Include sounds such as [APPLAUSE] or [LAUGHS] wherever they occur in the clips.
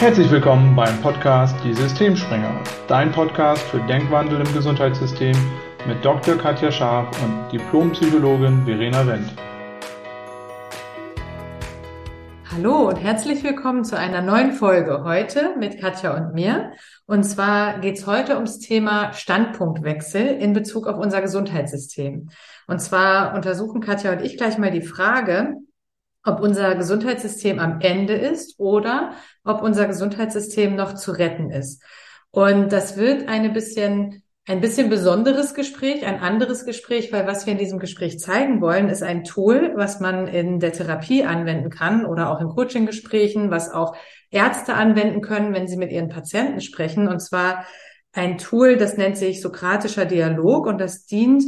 Herzlich willkommen beim Podcast Die Systemspringer, dein Podcast für Denkwandel im Gesundheitssystem mit Dr. Katja Scharf und Diplompsychologin Verena Wendt. Hallo und herzlich willkommen zu einer neuen Folge heute mit Katja und mir. Und zwar geht es heute ums Thema Standpunktwechsel in Bezug auf unser Gesundheitssystem. Und zwar untersuchen Katja und ich gleich mal die Frage, ob unser Gesundheitssystem am Ende ist oder ob unser Gesundheitssystem noch zu retten ist. Und das wird eine bisschen, ein bisschen besonderes Gespräch, ein anderes Gespräch, weil was wir in diesem Gespräch zeigen wollen, ist ein Tool, was man in der Therapie anwenden kann oder auch in Coaching-Gesprächen, was auch Ärzte anwenden können, wenn sie mit ihren Patienten sprechen. Und zwar ein Tool, das nennt sich sokratischer Dialog und das dient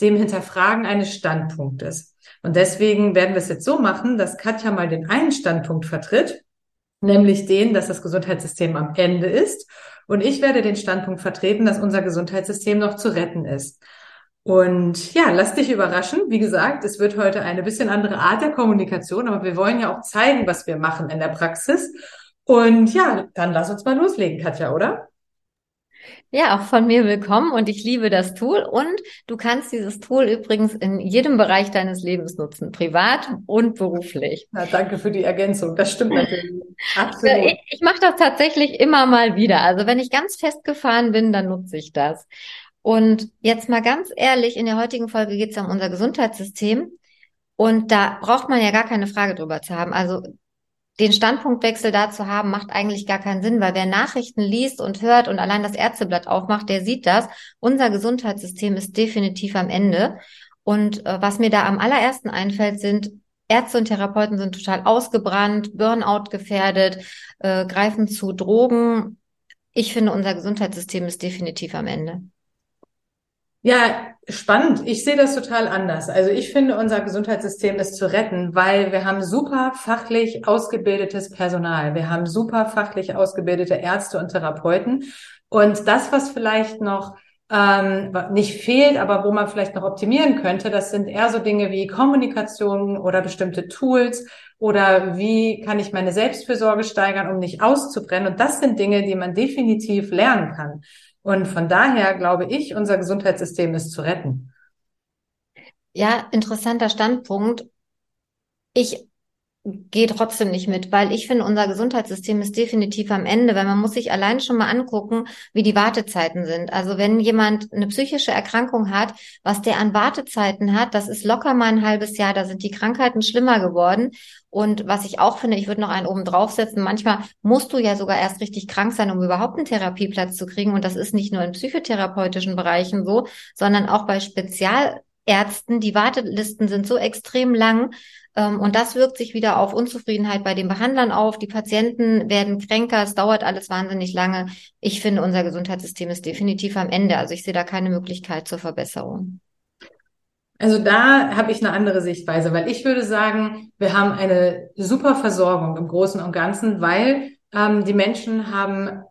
dem Hinterfragen eines Standpunktes. Und deswegen werden wir es jetzt so machen, dass Katja mal den einen Standpunkt vertritt, nämlich den, dass das Gesundheitssystem am Ende ist. Und ich werde den Standpunkt vertreten, dass unser Gesundheitssystem noch zu retten ist. Und ja, lass dich überraschen. Wie gesagt, es wird heute eine bisschen andere Art der Kommunikation, aber wir wollen ja auch zeigen, was wir machen in der Praxis. Und ja, dann lass uns mal loslegen, Katja, oder? Ja, auch von mir willkommen und ich liebe das Tool und du kannst dieses Tool übrigens in jedem Bereich deines Lebens nutzen, privat und beruflich. Na, danke für die Ergänzung, das stimmt natürlich. [LAUGHS] Absolut. Ich, ich mache das tatsächlich immer mal wieder. Also wenn ich ganz festgefahren bin, dann nutze ich das. Und jetzt mal ganz ehrlich, in der heutigen Folge geht es ja um unser Gesundheitssystem. Und da braucht man ja gar keine Frage drüber zu haben. Also den Standpunktwechsel da zu haben, macht eigentlich gar keinen Sinn, weil wer Nachrichten liest und hört und allein das Ärzteblatt aufmacht, der sieht das. Unser Gesundheitssystem ist definitiv am Ende. Und äh, was mir da am allerersten einfällt, sind Ärzte und Therapeuten sind total ausgebrannt, Burnout gefährdet, äh, greifen zu Drogen. Ich finde, unser Gesundheitssystem ist definitiv am Ende. Ja, spannend. Ich sehe das total anders. Also ich finde, unser Gesundheitssystem ist zu retten, weil wir haben super fachlich ausgebildetes Personal. Wir haben super fachlich ausgebildete Ärzte und Therapeuten. Und das, was vielleicht noch ähm, nicht fehlt, aber wo man vielleicht noch optimieren könnte, das sind eher so Dinge wie Kommunikation oder bestimmte Tools oder wie kann ich meine Selbstfürsorge steigern, um nicht auszubrennen. Und das sind Dinge, die man definitiv lernen kann. Und von daher glaube ich, unser Gesundheitssystem ist zu retten. Ja, interessanter Standpunkt. Ich gehe trotzdem nicht mit, weil ich finde, unser Gesundheitssystem ist definitiv am Ende, weil man muss sich allein schon mal angucken, wie die Wartezeiten sind. Also wenn jemand eine psychische Erkrankung hat, was der an Wartezeiten hat, das ist locker mal ein halbes Jahr, da sind die Krankheiten schlimmer geworden. Und was ich auch finde, ich würde noch einen oben draufsetzen, manchmal musst du ja sogar erst richtig krank sein, um überhaupt einen Therapieplatz zu kriegen. Und das ist nicht nur in psychotherapeutischen Bereichen so, sondern auch bei Spezialärzten. Die Wartelisten sind so extrem lang. Ähm, und das wirkt sich wieder auf Unzufriedenheit bei den Behandlern auf. Die Patienten werden kränker. Es dauert alles wahnsinnig lange. Ich finde, unser Gesundheitssystem ist definitiv am Ende. Also ich sehe da keine Möglichkeit zur Verbesserung. Also da habe ich eine andere Sichtweise, weil ich würde sagen, wir haben eine super Versorgung im Großen und Ganzen, weil ähm, die Menschen haben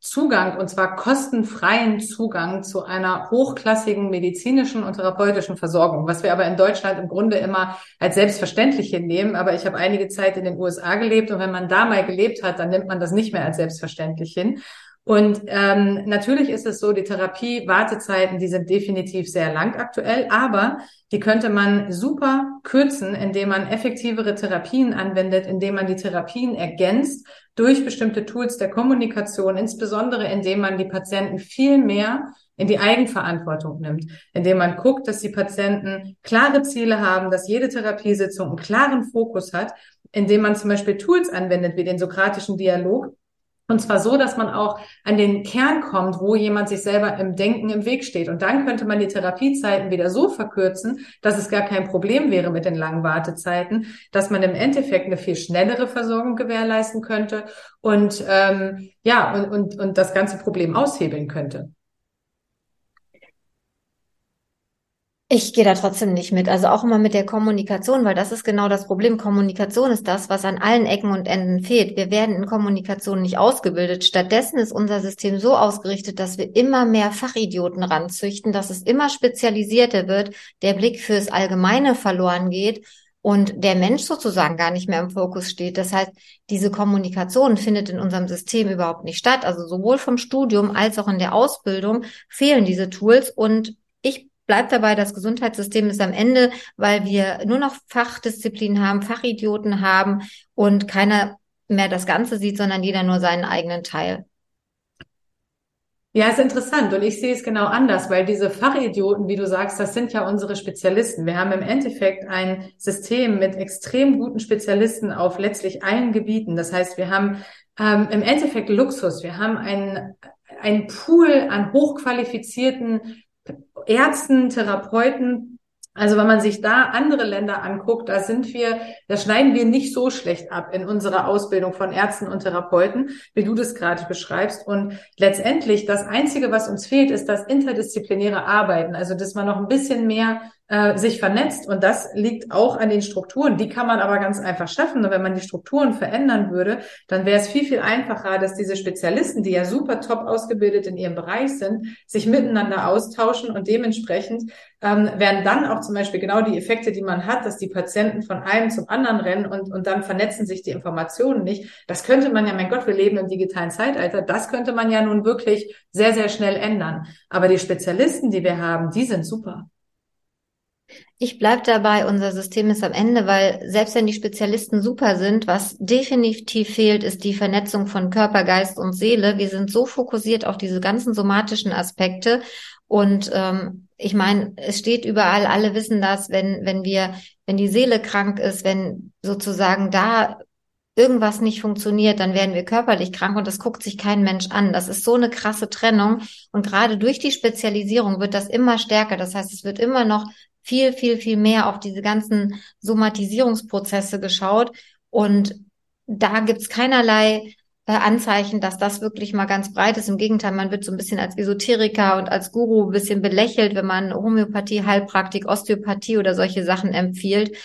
Zugang, und zwar kostenfreien Zugang zu einer hochklassigen medizinischen und therapeutischen Versorgung, was wir aber in Deutschland im Grunde immer als selbstverständlich hinnehmen. Aber ich habe einige Zeit in den USA gelebt und wenn man da mal gelebt hat, dann nimmt man das nicht mehr als selbstverständlich hin. Und ähm, natürlich ist es so, die Therapie-Wartezeiten, die sind definitiv sehr lang aktuell, aber die könnte man super kürzen, indem man effektivere Therapien anwendet, indem man die Therapien ergänzt durch bestimmte Tools der Kommunikation, insbesondere indem man die Patienten viel mehr in die Eigenverantwortung nimmt, indem man guckt, dass die Patienten klare Ziele haben, dass jede Therapiesitzung einen klaren Fokus hat, indem man zum Beispiel Tools anwendet wie den sokratischen Dialog, und zwar so, dass man auch an den Kern kommt, wo jemand sich selber im Denken im Weg steht. Und dann könnte man die Therapiezeiten wieder so verkürzen, dass es gar kein Problem wäre mit den langen Wartezeiten, dass man im Endeffekt eine viel schnellere Versorgung gewährleisten könnte und ähm, ja und, und, und das ganze Problem aushebeln könnte. Ich gehe da trotzdem nicht mit. Also auch immer mit der Kommunikation, weil das ist genau das Problem. Kommunikation ist das, was an allen Ecken und Enden fehlt. Wir werden in Kommunikation nicht ausgebildet. Stattdessen ist unser System so ausgerichtet, dass wir immer mehr Fachidioten ranzüchten, dass es immer spezialisierter wird, der Blick fürs Allgemeine verloren geht und der Mensch sozusagen gar nicht mehr im Fokus steht. Das heißt, diese Kommunikation findet in unserem System überhaupt nicht statt. Also sowohl vom Studium als auch in der Ausbildung fehlen diese Tools und ich bleibe dabei, das Gesundheitssystem ist am Ende, weil wir nur noch Fachdisziplinen haben, Fachidioten haben und keiner mehr das Ganze sieht, sondern jeder nur seinen eigenen Teil. Ja, ist interessant und ich sehe es genau anders, weil diese Fachidioten, wie du sagst, das sind ja unsere Spezialisten. Wir haben im Endeffekt ein System mit extrem guten Spezialisten auf letztlich allen Gebieten. Das heißt, wir haben ähm, im Endeffekt Luxus. Wir haben einen, einen Pool an hochqualifizierten Ärzten, Therapeuten, also wenn man sich da andere Länder anguckt, da sind wir, da schneiden wir nicht so schlecht ab in unserer Ausbildung von Ärzten und Therapeuten, wie du das gerade beschreibst. Und letztendlich das Einzige, was uns fehlt, ist das interdisziplinäre Arbeiten. Also dass man noch ein bisschen mehr äh, sich vernetzt. Und das liegt auch an den Strukturen. Die kann man aber ganz einfach schaffen. Und wenn man die Strukturen verändern würde, dann wäre es viel, viel einfacher, dass diese Spezialisten, die ja super top ausgebildet in ihrem Bereich sind, sich miteinander austauschen und dementsprechend ähm, werden dann auch zum Beispiel genau die Effekte, die man hat, dass die Patienten von einem zum anderen rennen und, und dann vernetzen sich die Informationen nicht. Das könnte man ja, mein Gott, wir leben im digitalen Zeitalter, das könnte man ja nun wirklich sehr, sehr schnell ändern. Aber die Spezialisten, die wir haben, die sind super. Ich bleib dabei, unser System ist am Ende, weil selbst wenn die Spezialisten super sind, was definitiv fehlt, ist die Vernetzung von Körper, Geist und Seele. Wir sind so fokussiert auf diese ganzen somatischen Aspekte und ähm, ich meine, es steht überall, alle wissen das, wenn, wenn wir, wenn die Seele krank ist, wenn sozusagen da irgendwas nicht funktioniert, dann werden wir körperlich krank und das guckt sich kein Mensch an. Das ist so eine krasse Trennung und gerade durch die Spezialisierung wird das immer stärker. Das heißt, es wird immer noch viel, viel, viel mehr auf diese ganzen Somatisierungsprozesse geschaut. Und da gibt's keinerlei äh, Anzeichen, dass das wirklich mal ganz breit ist. Im Gegenteil, man wird so ein bisschen als Esoteriker und als Guru ein bisschen belächelt, wenn man Homöopathie, Heilpraktik, Osteopathie oder solche Sachen empfiehlt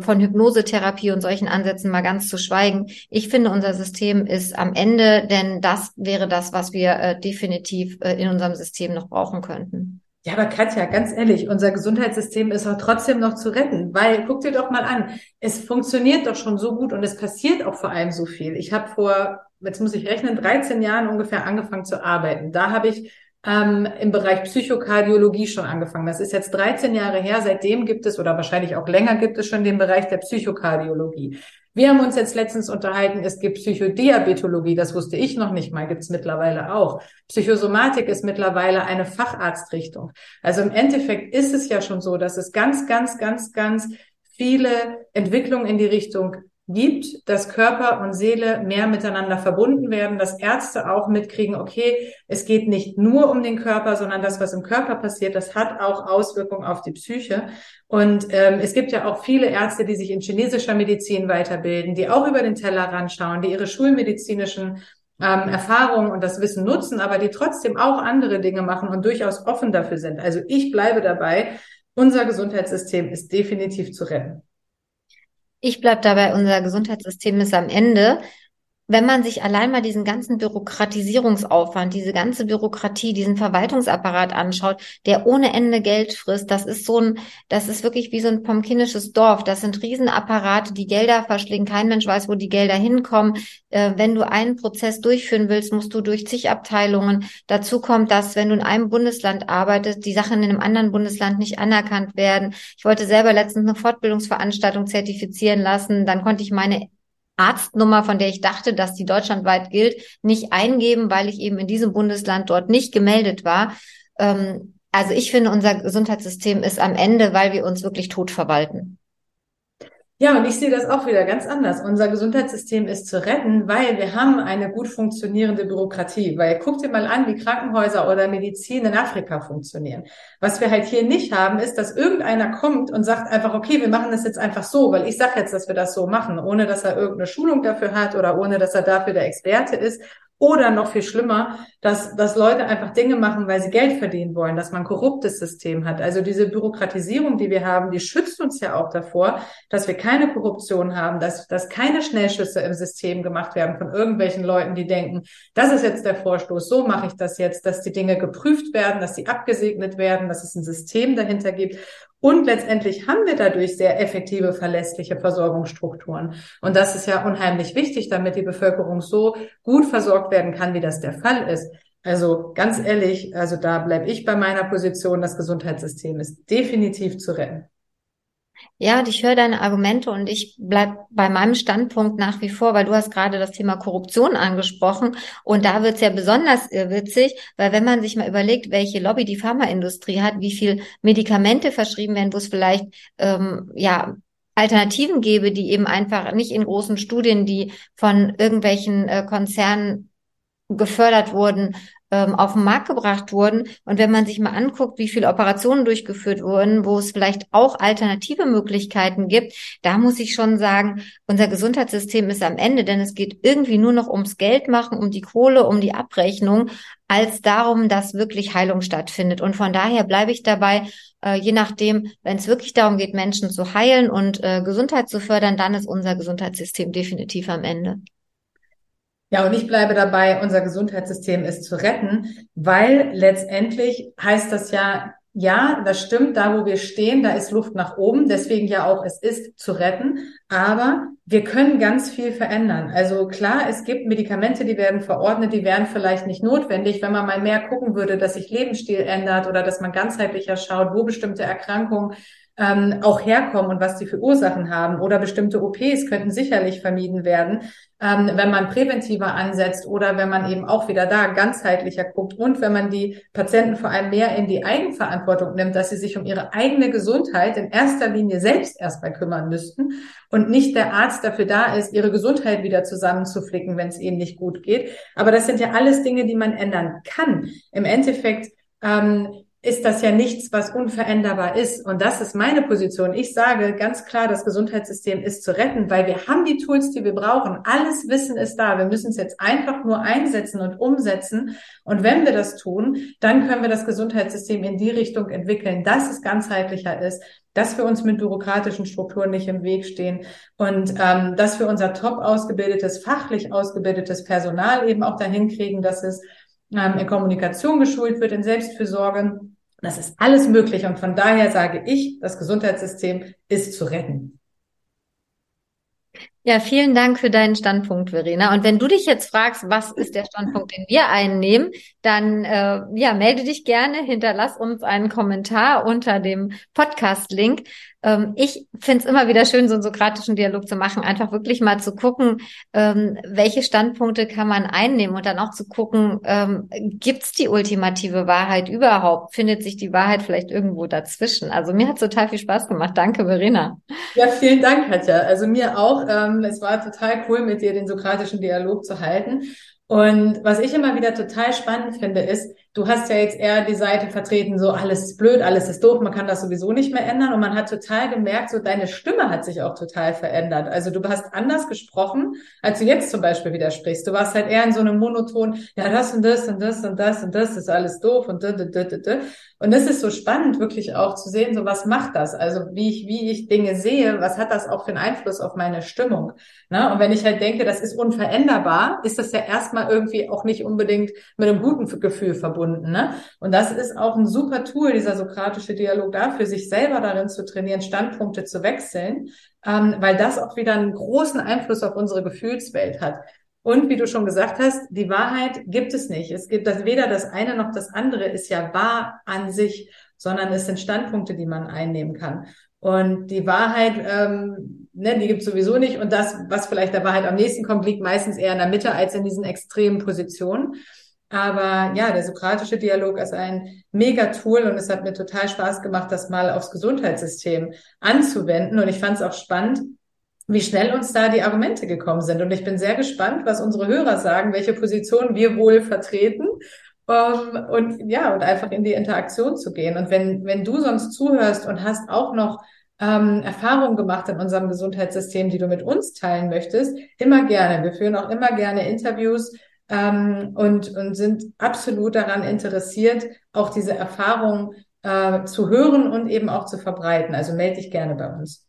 von Hypnosetherapie und solchen Ansätzen mal ganz zu schweigen. Ich finde, unser System ist am Ende, denn das wäre das, was wir äh, definitiv äh, in unserem System noch brauchen könnten. Ja, aber Katja, ganz ehrlich, unser Gesundheitssystem ist auch trotzdem noch zu retten, weil guck dir doch mal an, es funktioniert doch schon so gut und es passiert auch vor allem so viel. Ich habe vor, jetzt muss ich rechnen, 13 Jahren ungefähr angefangen zu arbeiten. Da habe ich ähm, im Bereich Psychokardiologie schon angefangen. Das ist jetzt 13 Jahre her. Seitdem gibt es oder wahrscheinlich auch länger gibt es schon den Bereich der Psychokardiologie. Wir haben uns jetzt letztens unterhalten, es gibt Psychodiabetologie, das wusste ich noch nicht mal, gibt es mittlerweile auch. Psychosomatik ist mittlerweile eine Facharztrichtung. Also im Endeffekt ist es ja schon so, dass es ganz, ganz, ganz, ganz viele Entwicklungen in die Richtung gibt, dass Körper und Seele mehr miteinander verbunden werden, dass Ärzte auch mitkriegen, okay, es geht nicht nur um den Körper, sondern das, was im Körper passiert, das hat auch Auswirkungen auf die Psyche. Und ähm, es gibt ja auch viele Ärzte, die sich in chinesischer Medizin weiterbilden, die auch über den Tellerrand schauen, die ihre schulmedizinischen ähm, Erfahrungen und das Wissen nutzen, aber die trotzdem auch andere Dinge machen und durchaus offen dafür sind. Also ich bleibe dabei, unser Gesundheitssystem ist definitiv zu retten. Ich bleib dabei, unser Gesundheitssystem ist am Ende wenn man sich allein mal diesen ganzen Bürokratisierungsaufwand, diese ganze Bürokratie, diesen Verwaltungsapparat anschaut, der ohne Ende Geld frisst, das ist so ein, das ist wirklich wie so ein pomkinisches Dorf. Das sind Riesenapparate, die Gelder verschlingen. Kein Mensch weiß, wo die Gelder hinkommen. Äh, wenn du einen Prozess durchführen willst, musst du durch zig Abteilungen. Dazu kommt, dass wenn du in einem Bundesland arbeitest, die Sachen in einem anderen Bundesland nicht anerkannt werden. Ich wollte selber letztens eine Fortbildungsveranstaltung zertifizieren lassen. Dann konnte ich meine Arztnummer, von der ich dachte, dass die deutschlandweit gilt, nicht eingeben, weil ich eben in diesem Bundesland dort nicht gemeldet war. Ähm, also ich finde, unser Gesundheitssystem ist am Ende, weil wir uns wirklich tot verwalten. Ja, und ich sehe das auch wieder ganz anders. Unser Gesundheitssystem ist zu retten, weil wir haben eine gut funktionierende Bürokratie. Weil guck dir mal an, wie Krankenhäuser oder Medizin in Afrika funktionieren. Was wir halt hier nicht haben, ist, dass irgendeiner kommt und sagt einfach, okay, wir machen das jetzt einfach so, weil ich sage jetzt, dass wir das so machen, ohne dass er irgendeine Schulung dafür hat oder ohne dass er dafür der Experte ist oder noch viel schlimmer, dass, dass Leute einfach Dinge machen, weil sie Geld verdienen wollen, dass man ein korruptes System hat. Also diese Bürokratisierung, die wir haben, die schützt uns ja auch davor, dass wir keine Korruption haben, dass, dass keine Schnellschüsse im System gemacht werden von irgendwelchen Leuten, die denken, das ist jetzt der Vorstoß, so mache ich das jetzt, dass die Dinge geprüft werden, dass sie abgesegnet werden, dass es ein System dahinter gibt. Und letztendlich haben wir dadurch sehr effektive, verlässliche Versorgungsstrukturen. Und das ist ja unheimlich wichtig, damit die Bevölkerung so gut versorgt werden kann, wie das der Fall ist. Also ganz ehrlich, also da bleibe ich bei meiner Position, das Gesundheitssystem ist definitiv zu retten. Ja, und ich höre deine Argumente und ich bleib bei meinem Standpunkt nach wie vor, weil du hast gerade das Thema Korruption angesprochen und da wird's ja besonders witzig, weil wenn man sich mal überlegt, welche Lobby die Pharmaindustrie hat, wie viel Medikamente verschrieben werden, wo es vielleicht ähm, ja Alternativen gäbe, die eben einfach nicht in großen Studien, die von irgendwelchen äh, Konzernen gefördert wurden, ähm, auf den Markt gebracht wurden. Und wenn man sich mal anguckt, wie viele Operationen durchgeführt wurden, wo es vielleicht auch alternative Möglichkeiten gibt, da muss ich schon sagen, unser Gesundheitssystem ist am Ende, denn es geht irgendwie nur noch ums Geld machen, um die Kohle, um die Abrechnung, als darum, dass wirklich Heilung stattfindet. Und von daher bleibe ich dabei, äh, je nachdem, wenn es wirklich darum geht, Menschen zu heilen und äh, Gesundheit zu fördern, dann ist unser Gesundheitssystem definitiv am Ende. Ja, und ich bleibe dabei, unser Gesundheitssystem ist zu retten, weil letztendlich heißt das ja, ja, das stimmt, da wo wir stehen, da ist Luft nach oben, deswegen ja auch, es ist zu retten, aber wir können ganz viel verändern. Also klar, es gibt Medikamente, die werden verordnet, die wären vielleicht nicht notwendig, wenn man mal mehr gucken würde, dass sich Lebensstil ändert oder dass man ganzheitlicher schaut, wo bestimmte Erkrankungen ähm, auch herkommen und was die für Ursachen haben. Oder bestimmte OPs könnten sicherlich vermieden werden, ähm, wenn man präventiver ansetzt oder wenn man eben auch wieder da ganzheitlicher guckt und wenn man die Patienten vor allem mehr in die Eigenverantwortung nimmt, dass sie sich um ihre eigene Gesundheit in erster Linie selbst erstmal kümmern müssten und nicht der Arzt dafür da ist, ihre Gesundheit wieder zusammenzuflicken, wenn es ihnen nicht gut geht. Aber das sind ja alles Dinge, die man ändern kann. Im Endeffekt ähm, ist das ja nichts, was unveränderbar ist. Und das ist meine Position. Ich sage ganz klar, das Gesundheitssystem ist zu retten, weil wir haben die Tools, die wir brauchen. Alles Wissen ist da. Wir müssen es jetzt einfach nur einsetzen und umsetzen. Und wenn wir das tun, dann können wir das Gesundheitssystem in die Richtung entwickeln, dass es ganzheitlicher ist, dass wir uns mit bürokratischen Strukturen nicht im Weg stehen und ähm, dass wir unser top ausgebildetes, fachlich ausgebildetes Personal eben auch dahin kriegen, dass es ähm, in Kommunikation geschult wird, in Selbstfürsorge das ist alles möglich und von daher sage ich, das Gesundheitssystem ist zu retten. Ja, vielen Dank für deinen Standpunkt, Verena. Und wenn du dich jetzt fragst, was ist der Standpunkt, den wir einnehmen, dann äh, ja, melde dich gerne, hinterlass uns einen Kommentar unter dem Podcast-Link. Ähm, ich finde es immer wieder schön, so einen sokratischen Dialog zu machen, einfach wirklich mal zu gucken, ähm, welche Standpunkte kann man einnehmen und dann auch zu gucken, ähm, gibt es die ultimative Wahrheit überhaupt? Findet sich die Wahrheit vielleicht irgendwo dazwischen? Also mir hat total viel Spaß gemacht. Danke, Verena. Ja, vielen Dank, Katja. Also mir auch. Ähm, es war total cool, mit dir den sokratischen Dialog zu halten. Und was ich immer wieder total spannend finde, ist, du hast ja jetzt eher die Seite vertreten, so alles ist blöd, alles ist doof, man kann das sowieso nicht mehr ändern. Und man hat total gemerkt, so deine Stimme hat sich auch total verändert. Also du hast anders gesprochen, als du jetzt zum Beispiel wieder sprichst. Du warst halt eher in so einem Monoton, ja, das und das und das und das und das ist alles doof und da, da, da, da. Und das ist so spannend, wirklich auch zu sehen, so was macht das? Also wie ich, wie ich Dinge sehe, was hat das auch für einen Einfluss auf meine Stimmung? Ne? Und wenn ich halt denke, das ist unveränderbar, ist das ja erstmal irgendwie auch nicht unbedingt mit einem guten Gefühl verbunden. Ne? Und das ist auch ein super Tool, dieser sokratische Dialog dafür, sich selber darin zu trainieren, Standpunkte zu wechseln, ähm, weil das auch wieder einen großen Einfluss auf unsere Gefühlswelt hat. Und wie du schon gesagt hast, die Wahrheit gibt es nicht. Es gibt das weder das eine noch das andere ist ja wahr an sich, sondern es sind Standpunkte, die man einnehmen kann. Und die Wahrheit, ähm, ne, die gibt es sowieso nicht. Und das, was vielleicht der Wahrheit am nächsten kommt, liegt meistens eher in der Mitte als in diesen extremen Positionen. Aber ja, der sokratische Dialog ist ein Mega-Tool und es hat mir total Spaß gemacht, das mal aufs Gesundheitssystem anzuwenden. Und ich fand es auch spannend, wie schnell uns da die Argumente gekommen sind. Und ich bin sehr gespannt, was unsere Hörer sagen, welche Position wir wohl vertreten. Um, und ja, und einfach in die Interaktion zu gehen. Und wenn, wenn du sonst zuhörst und hast auch noch ähm, Erfahrungen gemacht in unserem Gesundheitssystem, die du mit uns teilen möchtest, immer gerne. Wir führen auch immer gerne Interviews ähm, und, und sind absolut daran interessiert, auch diese Erfahrungen äh, zu hören und eben auch zu verbreiten. Also melde dich gerne bei uns.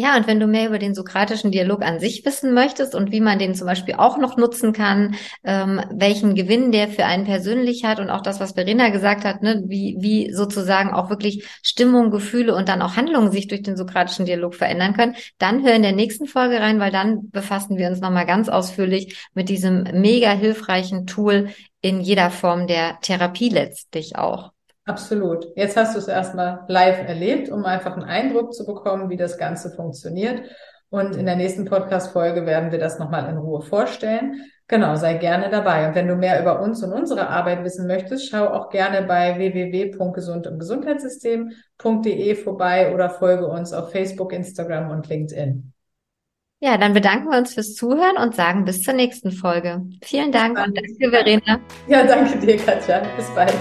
Ja, und wenn du mehr über den sokratischen Dialog an sich wissen möchtest und wie man den zum Beispiel auch noch nutzen kann, ähm, welchen Gewinn der für einen persönlich hat und auch das, was Verena gesagt hat, ne, wie, wie sozusagen auch wirklich Stimmung, Gefühle und dann auch Handlungen sich durch den sokratischen Dialog verändern können, dann hör in der nächsten Folge rein, weil dann befassen wir uns nochmal ganz ausführlich mit diesem mega hilfreichen Tool in jeder Form der Therapie letztlich auch. Absolut. Jetzt hast du es erstmal live erlebt, um einfach einen Eindruck zu bekommen, wie das Ganze funktioniert. Und in der nächsten Podcast-Folge werden wir das nochmal in Ruhe vorstellen. Genau, sei gerne dabei. Und wenn du mehr über uns und unsere Arbeit wissen möchtest, schau auch gerne bei www.gesundundgesundheitssystem.de vorbei oder folge uns auf Facebook, Instagram und LinkedIn. Ja, dann bedanken wir uns fürs Zuhören und sagen bis zur nächsten Folge. Vielen Dank und danke, Verena. Ja, danke dir, Katja. Bis bald.